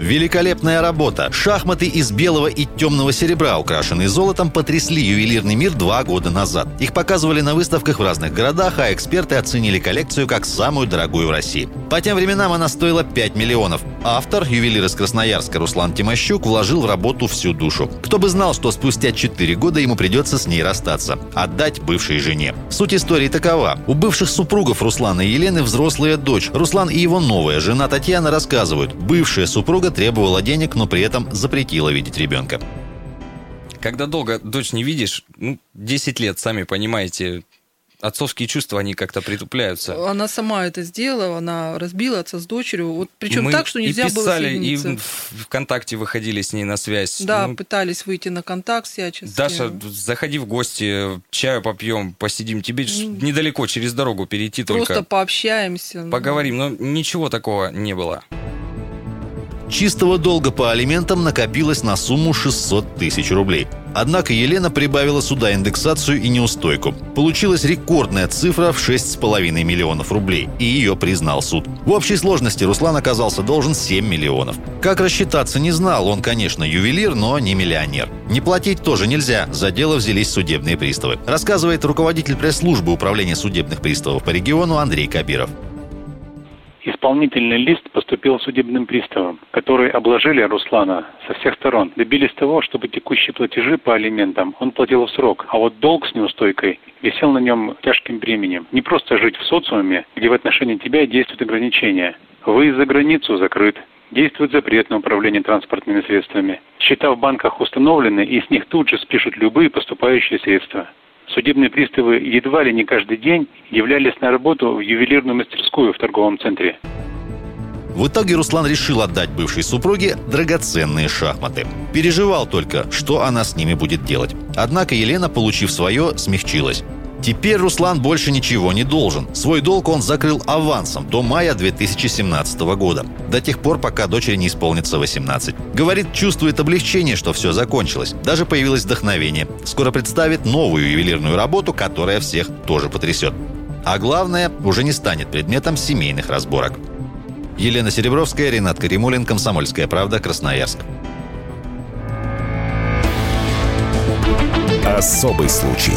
Великолепная работа. Шахматы из белого и темного серебра, украшенные золотом, потрясли ювелирный мир два года назад. Их показывали на выставках в разных городах, а эксперты оценили коллекцию как самую дорогую в России. По тем временам она стоила 5 миллионов. Автор, ювелир из Красноярска Руслан Тимощук, вложил в работу всю душу. Кто бы знал, что спустя 4 года ему придется с ней расстаться. Отдать бывшей жене. Суть истории такова. У бывших супругов Руслана и Елены взрослая дочь. Руслан и его новая жена Татьяна рассказывают. Бывшая супруга требовала денег, но при этом запретила видеть ребенка. Когда долго дочь не видишь, ну, 10 лет, сами понимаете, отцовские чувства, они как-то притупляются. Она сама это сделала, она разбила отца с дочерью. Вот, причем Мы так, что нельзя и писали, было и соединиться. в ВКонтакте выходили с ней на связь. Да, Ну, пытались выйти на контакт всячески. Даша, заходи в гости, чаю попьем, посидим. Тебе ж недалеко через дорогу перейти Просто только. пообщаемся. ну. Поговорим, но ничего такого не было. Чистого долга по алиментам накопилось на сумму 600 тысяч рублей. Однако Елена прибавила сюда индексацию и неустойку. Получилась рекордная цифра в 6,5 миллионов рублей, и ее признал суд. В общей сложности Руслан оказался должен 7 миллионов. Как рассчитаться не знал, он, конечно, ювелир, но не миллионер. Не платить тоже нельзя, за дело взялись судебные приставы. Рассказывает руководитель пресс-службы управления судебных приставов по региону Андрей Кабиров. Исполнительный лист поступил судебным приставам, которые обложили Руслана со всех сторон. Добились того, чтобы текущие платежи по алиментам он платил в срок, а вот долг с неустойкой висел на нем тяжким бременем. Не просто жить в социуме, где в отношении тебя действуют ограничения. Выезд за границу закрыт. Действует запрет на управление транспортными средствами. Счета в банках установлены, и с них тут же спишут любые поступающие средства. Судебные приставы едва ли не каждый день являлись на работу в ювелирную мастерскую в торговом центре. В итоге Руслан решил отдать бывшей супруге драгоценные шахматы. Переживал только, что она с ними будет делать. Однако Елена, получив свое, смягчилась. Теперь Руслан больше ничего не должен. Свой долг он закрыл авансом до мая 2017 года. До тех пор, пока дочери не исполнится 18. Говорит, чувствует облегчение, что все закончилось. Даже появилось вдохновение. Скоро представит новую ювелирную работу, которая всех тоже потрясет. А главное, уже не станет предметом семейных разборок. Елена Серебровская, Ренат Каримулин, Комсомольская правда, Красноярск. Особый случай.